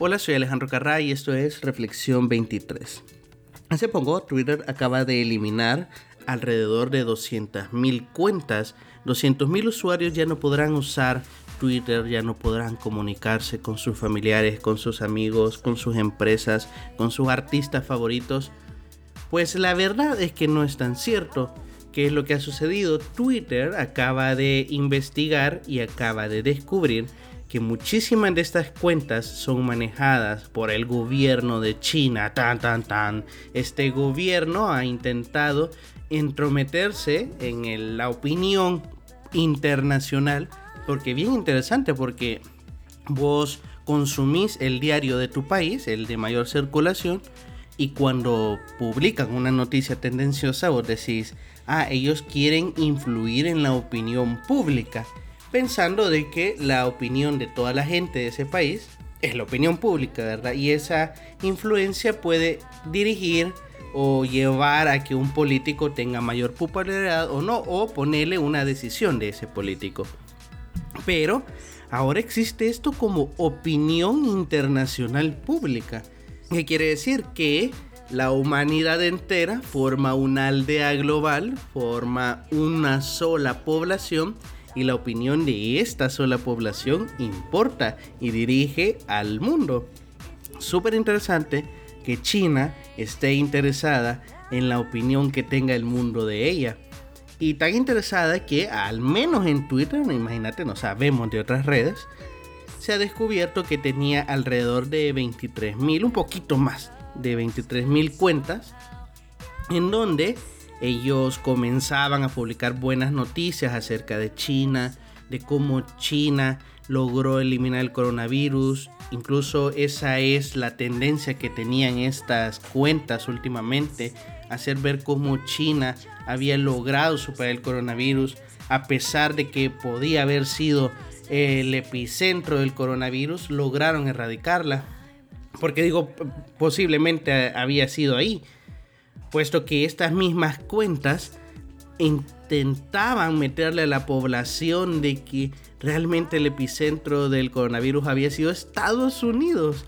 Hola, soy Alejandro Carrá y esto es Reflexión 23. Hace poco Twitter acaba de eliminar alrededor de 200.000 cuentas. 200.000 usuarios ya no podrán usar Twitter, ya no podrán comunicarse con sus familiares, con sus amigos, con sus empresas, con sus artistas favoritos. Pues la verdad es que no es tan cierto. ¿Qué es lo que ha sucedido? Twitter acaba de investigar y acaba de descubrir que muchísimas de estas cuentas son manejadas por el gobierno de China. Tan, tan, tan. Este gobierno ha intentado entrometerse en la opinión internacional. Porque bien interesante, porque vos consumís el diario de tu país, el de mayor circulación, y cuando publican una noticia tendenciosa, vos decís, ah, ellos quieren influir en la opinión pública pensando de que la opinión de toda la gente de ese país es la opinión pública, ¿verdad? Y esa influencia puede dirigir o llevar a que un político tenga mayor popularidad o no, o ponerle una decisión de ese político. Pero ahora existe esto como opinión internacional pública. ¿Qué quiere decir? Que la humanidad entera forma una aldea global, forma una sola población y la opinión de esta sola población importa y dirige al mundo. Súper interesante que China esté interesada en la opinión que tenga el mundo de ella. Y tan interesada que al menos en Twitter, imagínate, no sabemos de otras redes, se ha descubierto que tenía alrededor de 23.000, un poquito más de 23.000 cuentas, en donde ellos comenzaban a publicar buenas noticias acerca de China, de cómo China logró eliminar el coronavirus. Incluso esa es la tendencia que tenían estas cuentas últimamente, hacer ver cómo China había logrado superar el coronavirus a pesar de que podía haber sido el epicentro del coronavirus, lograron erradicarla. Porque digo, posiblemente había sido ahí puesto que estas mismas cuentas intentaban meterle a la población de que realmente el epicentro del coronavirus había sido Estados Unidos,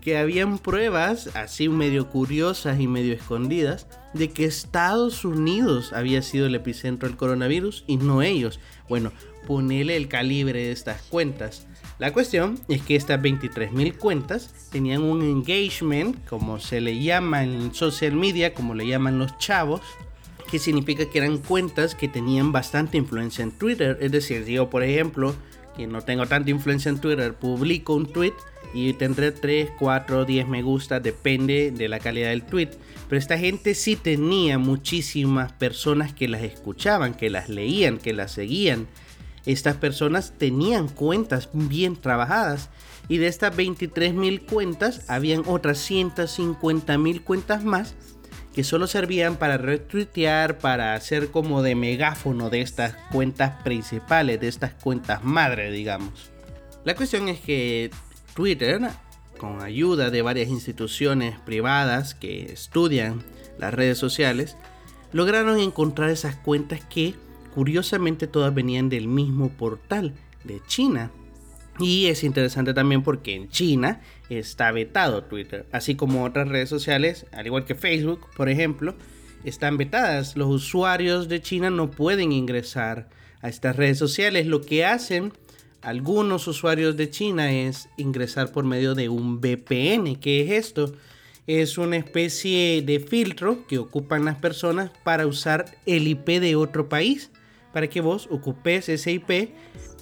que habían pruebas así medio curiosas y medio escondidas de que Estados Unidos había sido el epicentro del coronavirus y no ellos. Bueno, ponele el calibre de estas cuentas. La cuestión es que estas 23.000 cuentas tenían un engagement, como se le llama en social media, como le llaman los chavos, que significa que eran cuentas que tenían bastante influencia en Twitter. Es decir, yo por ejemplo, que no tengo tanta influencia en Twitter, publico un tweet y tendré 3, 4, 10 me gusta, depende de la calidad del tweet. Pero esta gente sí tenía muchísimas personas que las escuchaban, que las leían, que las seguían estas personas tenían cuentas bien trabajadas y de estas 23 mil cuentas habían otras 150 mil cuentas más que solo servían para retuitear, para hacer como de megáfono de estas cuentas principales, de estas cuentas madre, digamos. La cuestión es que Twitter, con ayuda de varias instituciones privadas que estudian las redes sociales, lograron encontrar esas cuentas que Curiosamente todas venían del mismo portal de China. Y es interesante también porque en China está vetado Twitter, así como otras redes sociales, al igual que Facebook, por ejemplo, están vetadas. Los usuarios de China no pueden ingresar a estas redes sociales. Lo que hacen algunos usuarios de China es ingresar por medio de un VPN. ¿Qué es esto? Es una especie de filtro que ocupan las personas para usar el IP de otro país para que vos ocupes ese IP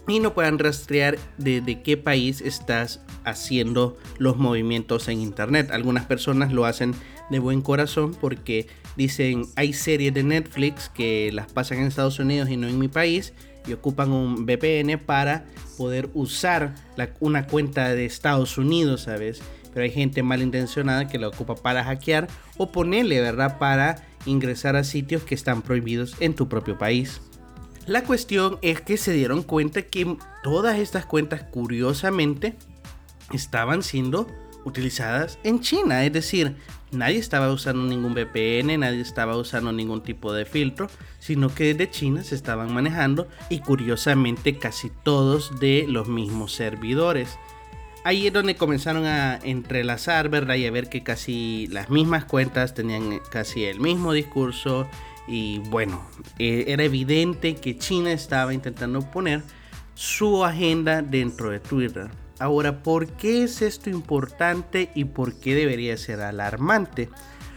y no puedan rastrear de, qué país estás haciendo los movimientos en internet. Algunas personas lo hacen de buen corazón porque dicen hay series de Netflix que las pasan en Estados Unidos y no en mi país y ocupan un VPN para poder usar una cuenta de Estados Unidos, ¿sabes? Pero hay gente malintencionada que la ocupa para hackear o ponerle, ¿verdad? Para ingresar a sitios que están prohibidos en tu propio país. La cuestión es que se dieron cuenta que todas estas cuentas, curiosamente, estaban siendo utilizadas en China. Es decir, nadie estaba usando ningún VPN, nadie estaba usando ningún tipo de filtro, sino que desde China se estaban manejando y curiosamente casi todos de los mismos servidores. ahí es donde comenzaron a entrelazar, ¿verdad? Y a ver que casi las mismas cuentas tenían casi el mismo discurso. Y bueno, eh, era evidente que China estaba intentando poner su agenda dentro de Twitter. Ahora, ¿por qué es esto importante y por qué debería ser alarmante?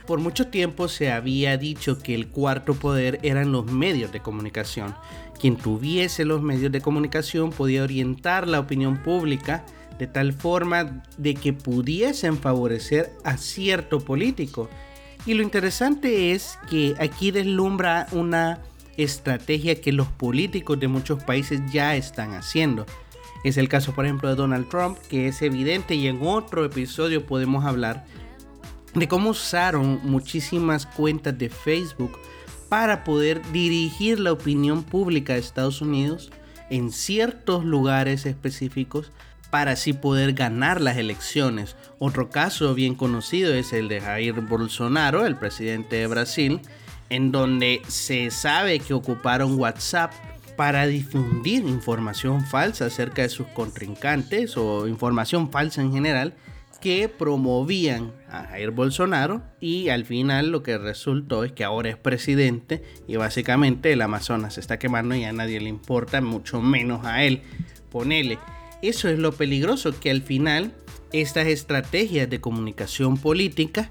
Por mucho tiempo se había dicho que el cuarto poder eran los medios de comunicación. Quien tuviese los medios de comunicación podía orientar la opinión pública de tal forma de que pudiesen favorecer a cierto político. Y lo interesante es que aquí deslumbra una estrategia que los políticos de muchos países ya están haciendo. Es el caso, por ejemplo, de Donald Trump, que es evidente y en otro episodio podemos hablar de cómo usaron muchísimas cuentas de Facebook para poder dirigir la opinión pública de Estados Unidos en ciertos lugares específicos para así poder ganar las elecciones. Otro caso bien conocido es el de Jair Bolsonaro, el presidente de Brasil, en donde se sabe que ocuparon WhatsApp para difundir información falsa acerca de sus contrincantes o información falsa en general que promovían a Jair Bolsonaro y al final lo que resultó es que ahora es presidente y básicamente el Amazonas se está quemando y a nadie le importa, mucho menos a él. Ponele, eso es lo peligroso que al final estas estrategias de comunicación política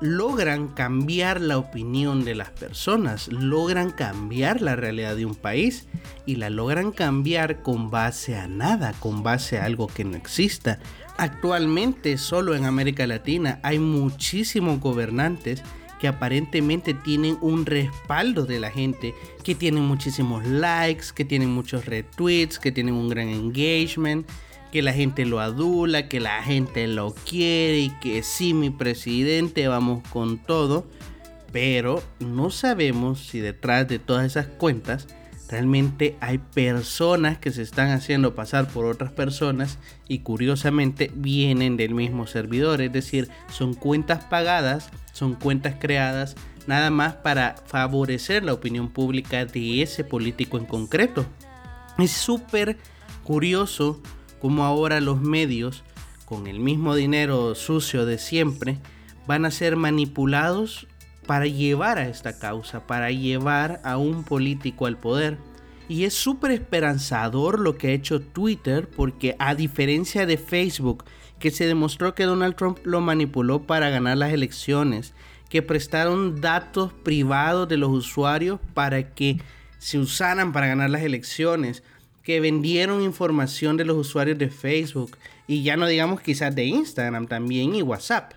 logran cambiar la opinión de las personas, logran cambiar la realidad de un país y la logran cambiar con base a nada, con base a algo que no exista. Actualmente solo en América Latina hay muchísimos gobernantes que aparentemente tienen un respaldo de la gente, que tienen muchísimos likes, que tienen muchos retweets, que tienen un gran engagement, que la gente lo adula, que la gente lo quiere y que sí, mi presidente, vamos con todo. Pero no sabemos si detrás de todas esas cuentas realmente hay personas que se están haciendo pasar por otras personas y curiosamente vienen del mismo servidor. Es decir, son cuentas pagadas, son cuentas creadas nada más para favorecer la opinión pública de ese político en concreto. Es súper curioso como ahora los medios, con el mismo dinero sucio de siempre, van a ser manipulados para llevar a esta causa, para llevar a un político al poder. Y es súper esperanzador lo que ha hecho Twitter porque a diferencia de Facebook, que se demostró que Donald Trump lo manipuló para ganar las elecciones, que prestaron datos privados de los usuarios para que se usaran para ganar las elecciones, que vendieron información de los usuarios de Facebook y ya no digamos quizás de Instagram también y WhatsApp.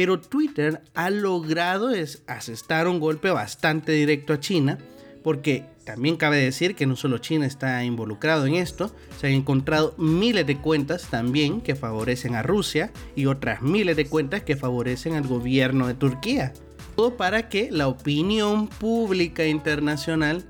Pero Twitter ha logrado es asestar un golpe bastante directo a China porque también cabe decir que no solo China está involucrado en esto, se han encontrado miles de cuentas también que favorecen a Rusia y otras miles de cuentas que favorecen al gobierno de Turquía. Todo para que la opinión pública internacional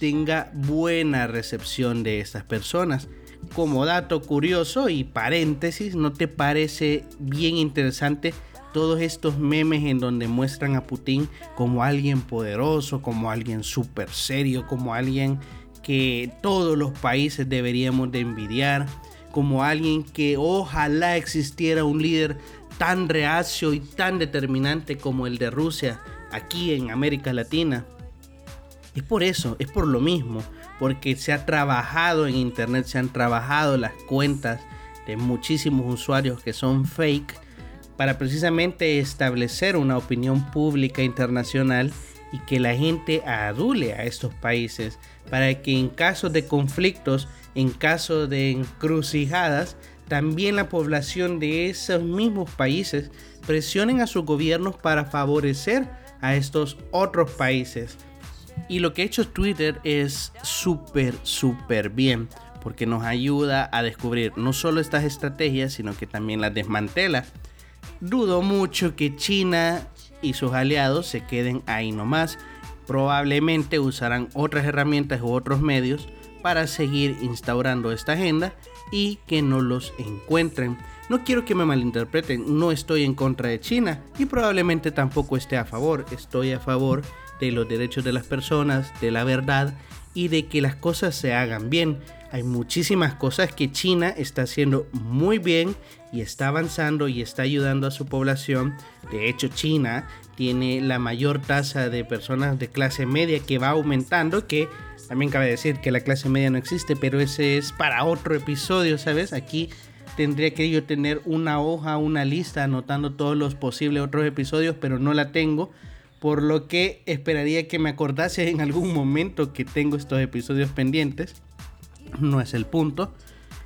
tenga buena recepción de estas personas. Como dato curioso y paréntesis, ¿no te parece bien interesante todos estos memes en donde muestran a Putin como alguien poderoso, como alguien súper serio, como alguien que todos los países deberíamos de envidiar, como alguien que ojalá existiera un líder tan reacio y tan determinante como el de Rusia aquí en América Latina. Es por eso, es por lo mismo, porque se ha trabajado en Internet, se han trabajado las cuentas de muchísimos usuarios que son fake para precisamente establecer una opinión pública internacional y que la gente adule a estos países para que en casos de conflictos, en caso de encrucijadas, también la población de esos mismos países presionen a sus gobiernos para favorecer a estos otros países y lo que ha hecho Twitter es súper, súper bien, porque nos ayuda a descubrir no solo estas estrategias, sino que también las desmantela. Dudo mucho que China y sus aliados se queden ahí nomás. Probablemente usarán otras herramientas u otros medios para seguir instaurando esta agenda y que no los encuentren. No quiero que me malinterpreten, no estoy en contra de China y probablemente tampoco esté a favor. Estoy a favor de los derechos de las personas, de la verdad y de que las cosas se hagan bien. Hay muchísimas cosas que China está haciendo muy bien y está avanzando y está ayudando a su población. De hecho, China tiene la mayor tasa de personas de clase media que va aumentando, que también cabe decir que la clase media no existe, pero ese es para otro episodio, ¿sabes? Aquí tendría que yo tener una hoja, una lista anotando todos los posibles otros episodios, pero no la tengo. Por lo que esperaría que me acordase en algún momento que tengo estos episodios pendientes. No es el punto.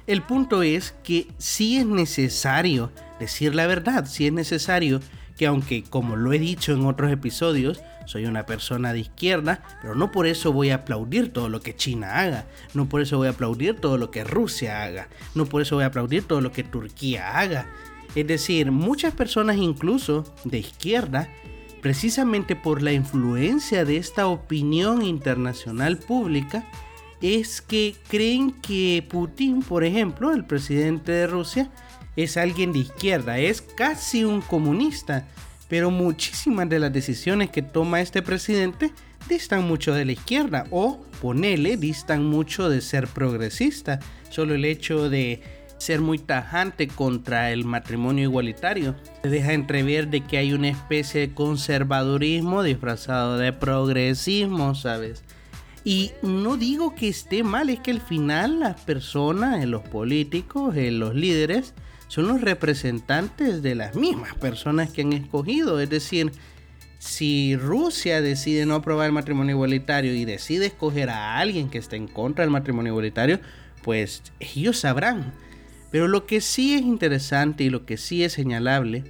El punto es que sí es necesario decir la verdad, sí es necesario que aunque como lo he dicho en otros episodios, soy una persona de izquierda, pero no por eso voy a aplaudir todo lo que China haga, no por eso voy a aplaudir todo lo que Rusia haga, no por eso voy a aplaudir todo lo que Turquía haga. Es decir, muchas personas incluso de izquierda, precisamente por la influencia de esta opinión internacional pública, es que creen que Putin, por ejemplo, el presidente de Rusia, es alguien de izquierda, es casi un comunista, pero muchísimas de las decisiones que toma este presidente distan mucho de la izquierda o, ponele, distan mucho de ser progresista. Solo el hecho de ser muy tajante contra el matrimonio igualitario se deja entrever de que hay una especie de conservadurismo disfrazado de progresismo, ¿sabes? Y no digo que esté mal, es que al final las personas, los políticos, los líderes, son los representantes de las mismas personas que han escogido. Es decir, si Rusia decide no aprobar el matrimonio igualitario y decide escoger a alguien que esté en contra del matrimonio igualitario, pues ellos sabrán. Pero lo que sí es interesante y lo que sí es señalable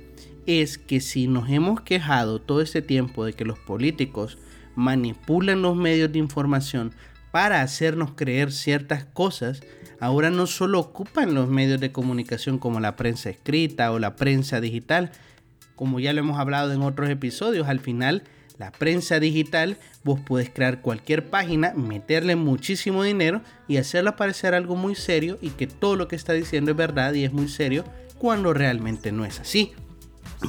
es que si nos hemos quejado todo este tiempo de que los políticos manipulan los medios de información para hacernos creer ciertas cosas, ahora no solo ocupan los medios de comunicación como la prensa escrita o la prensa digital, como ya lo hemos hablado en otros episodios, al final la prensa digital vos podés crear cualquier página, meterle muchísimo dinero y hacerla parecer algo muy serio y que todo lo que está diciendo es verdad y es muy serio cuando realmente no es así.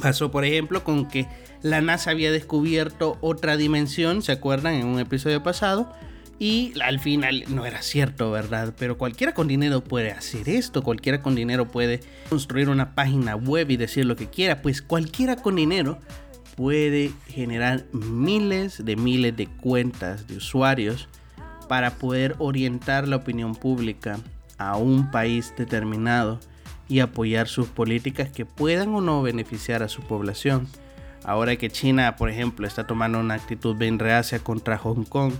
Pasó por ejemplo con que la NASA había descubierto otra dimensión, ¿se acuerdan? En un episodio pasado y al final no era cierto, ¿verdad? Pero cualquiera con dinero puede hacer esto, cualquiera con dinero puede construir una página web y decir lo que quiera, pues cualquiera con dinero puede generar miles de miles de cuentas de usuarios para poder orientar la opinión pública a un país determinado y apoyar sus políticas que puedan o no beneficiar a su población. Ahora que China, por ejemplo, está tomando una actitud bien reacia contra Hong Kong,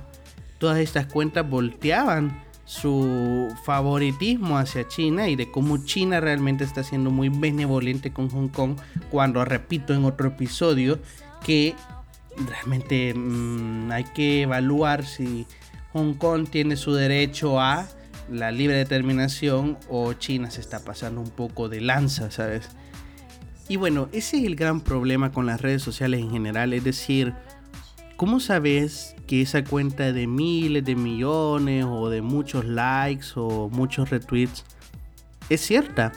todas estas cuentas volteaban su favoritismo hacia China y de cómo China realmente está siendo muy benevolente con Hong Kong cuando repito en otro episodio que realmente mm, hay que evaluar si Hong Kong tiene su derecho a la libre determinación o China se está pasando un poco de lanza, ¿sabes? Y bueno, ese es el gran problema con las redes sociales en general, es decir, ¿Cómo sabes que esa cuenta de miles de millones o de muchos likes o muchos retweets es cierta?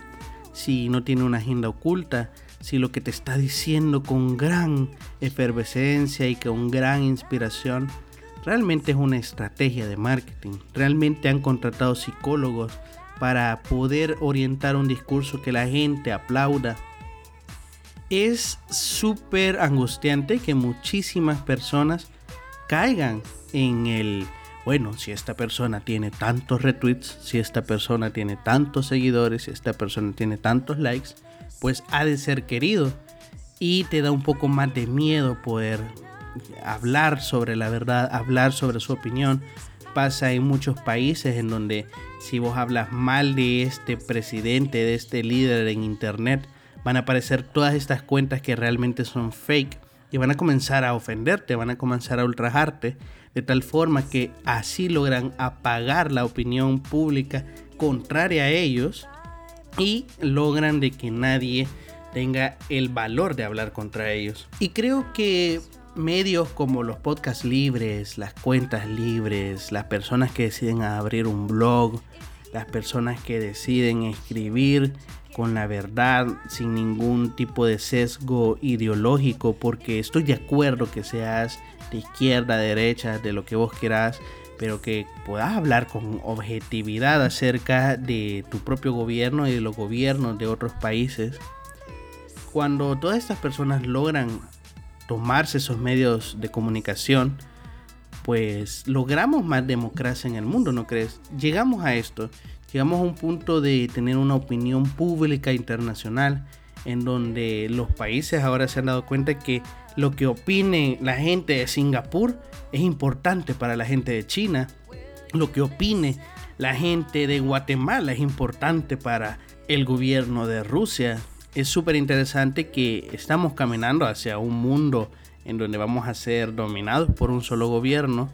Si no tiene una agenda oculta, si lo que te está diciendo con gran efervescencia y con gran inspiración realmente es una estrategia de marketing. Realmente han contratado psicólogos para poder orientar un discurso que la gente aplauda es súper angustiante que muchísimas personas caigan en el, bueno, si esta persona tiene tantos retweets, si esta persona tiene tantos seguidores, si esta persona tiene tantos likes, pues ha de ser querido. Y te da un poco más de miedo poder hablar sobre la verdad, hablar sobre su opinión. Pasa en muchos países en donde si vos hablas mal de este presidente, de este líder en internet, van a aparecer todas estas cuentas que realmente son fake y van a comenzar a ofenderte, van a comenzar a ultrajarte, de tal forma que así logran apagar la opinión pública contraria a ellos y logran de que nadie tenga el valor de hablar contra ellos. Y creo que medios como los podcasts libres, las cuentas libres, las personas que deciden abrir un blog, las personas que deciden escribir con la verdad, sin ningún tipo de sesgo ideológico, porque estoy de acuerdo que seas de izquierda, derecha, de lo que vos quieras, pero que puedas hablar con objetividad acerca de tu propio gobierno y de los gobiernos de otros países. Cuando todas estas personas logran tomarse esos medios de comunicación, pues logramos más democracia en el mundo, ¿no crees? Llegamos a esto, llegamos a un punto de tener una opinión pública internacional en donde los países ahora se han dado cuenta que lo que opine la gente de Singapur es importante para la gente de China. Lo que opine la gente de Guatemala es importante para el gobierno de Rusia. Es súper interesante que estamos caminando hacia un mundo en donde vamos a ser dominados por un solo gobierno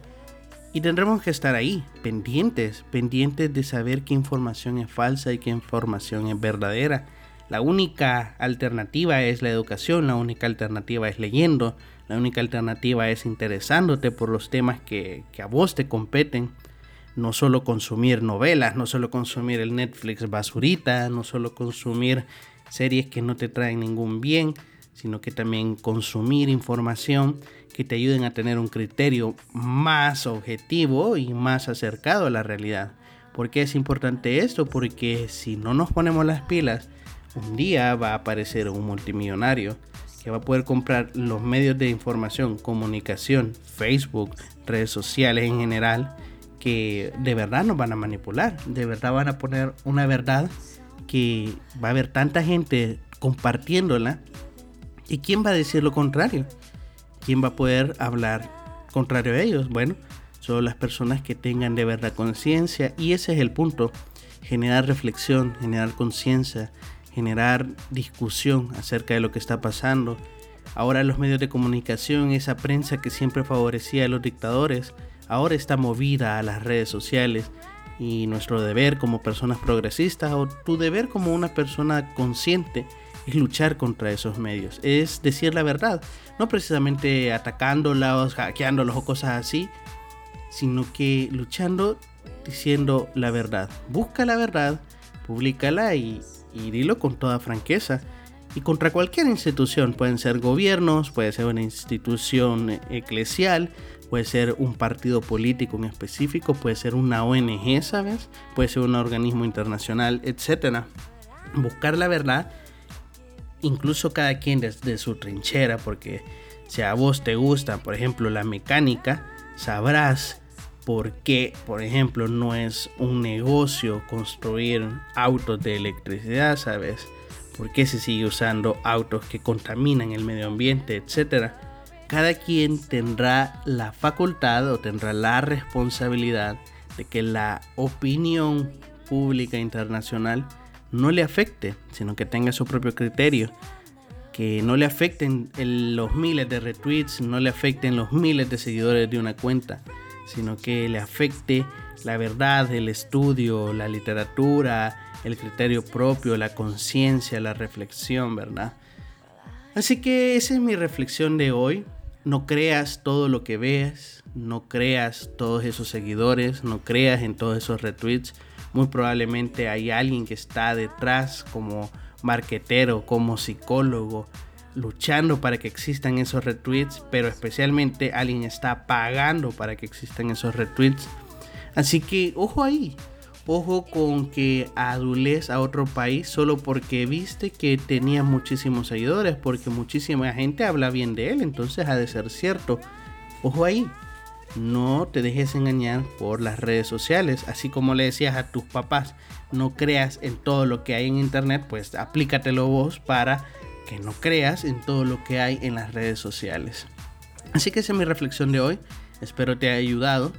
y tendremos que estar ahí, pendientes, pendientes de saber qué información es falsa y qué información es verdadera la única alternativa es la educación, la única alternativa es leyendo, la única alternativa es interesándote por los temas que, a vos te competen. No solo consumir novelas, no solo consumir el Netflix basurita, no solo consumir series que no te traen ningún bien, sino que también consumir información que te ayuden a tener un criterio más objetivo y más acercado a la realidad. ¿Por qué es importante esto? Porque si no nos ponemos las pilas, un día va a aparecer un multimillonario que va a poder comprar los medios de información, comunicación, Facebook, redes sociales en general, que de verdad nos van a manipular, de verdad van a poner una verdad que va a haber tanta gente compartiéndola. ¿Y quién va a decir lo contrario? ¿Quién va a poder hablar contrario a ellos? Bueno, solo las personas que tengan de verdad conciencia y ese es el punto, generar reflexión, generar conciencia, generar discusión acerca de lo que está pasando. Ahora los medios de comunicación, esa prensa que siempre favorecía a los dictadores, ahora está movida a las redes sociales y nuestro deber como personas progresistas o tu deber como una persona consciente luchar contra esos medios, es decir la verdad, no precisamente atacándolos, hackeándolos o cosas así, sino que luchando diciendo la verdad. Busca la verdad, públicala y y dilo con toda franqueza. Y contra cualquier institución, pueden ser gobiernos, puede ser una institución eclesial, puede ser un partido político en específico, puede ser una ONG, ¿sabes? Puede ser un organismo internacional, etc. Buscar la verdad, incluso cada quien desde su trinchera, porque si a vos te gusta, por ejemplo, la mecánica, sabrás por qué, por ejemplo, no es un negocio construir autos de electricidad, ¿sabes? ¿Por qué se sigue usando autos que contaminan el medio ambiente, etcétera? Cada quien tendrá la facultad o tendrá la responsabilidad de que la opinión pública internacional no le afecte, sino que tenga su propio criterio que no le afecten los miles de retweets, no le afecten los miles de seguidores de una cuenta, sino que le afecte la verdad, el estudio, la literatura, el criterio propio, la conciencia, la reflexión, ¿verdad? Así que esa es mi reflexión de hoy. No creas todo lo que veas, no creas todos esos seguidores, no creas en todos esos retweets. Muy probablemente hay alguien que está detrás como marquetero, como psicólogo, luchando para que existan esos retweets, pero especialmente alguien está pagando para que existan esos retweets. Así que ojo ahí, ojo con que adules a otro país solo porque viste que tenía muchísimos seguidores, porque muchísima gente habla bien de él, entonces ha de ser cierto. Ojo ahí, no te dejes engañar por las redes sociales, así como le decías a tus papás, no creas en todo lo que hay en internet, pues aplícatelo vos para que no creas en todo lo que hay en las redes sociales. Así que esa es mi reflexión de hoy. Espero te haya ayudado.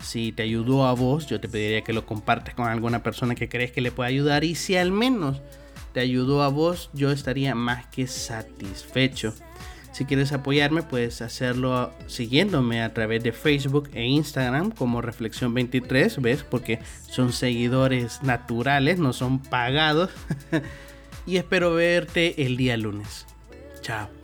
Si te ayudó a vos, yo te pediría que lo compartas con alguna persona que crees que le pueda ayudar. Y si al menos te ayudó a vos, yo estaría más que satisfecho. Si quieres apoyarme, puedes hacerlo siguiéndome a través de Facebook e Instagram como Reflexión23, ¿ves? Porque son seguidores naturales, no son pagados. y espero verte el día lunes. Chao.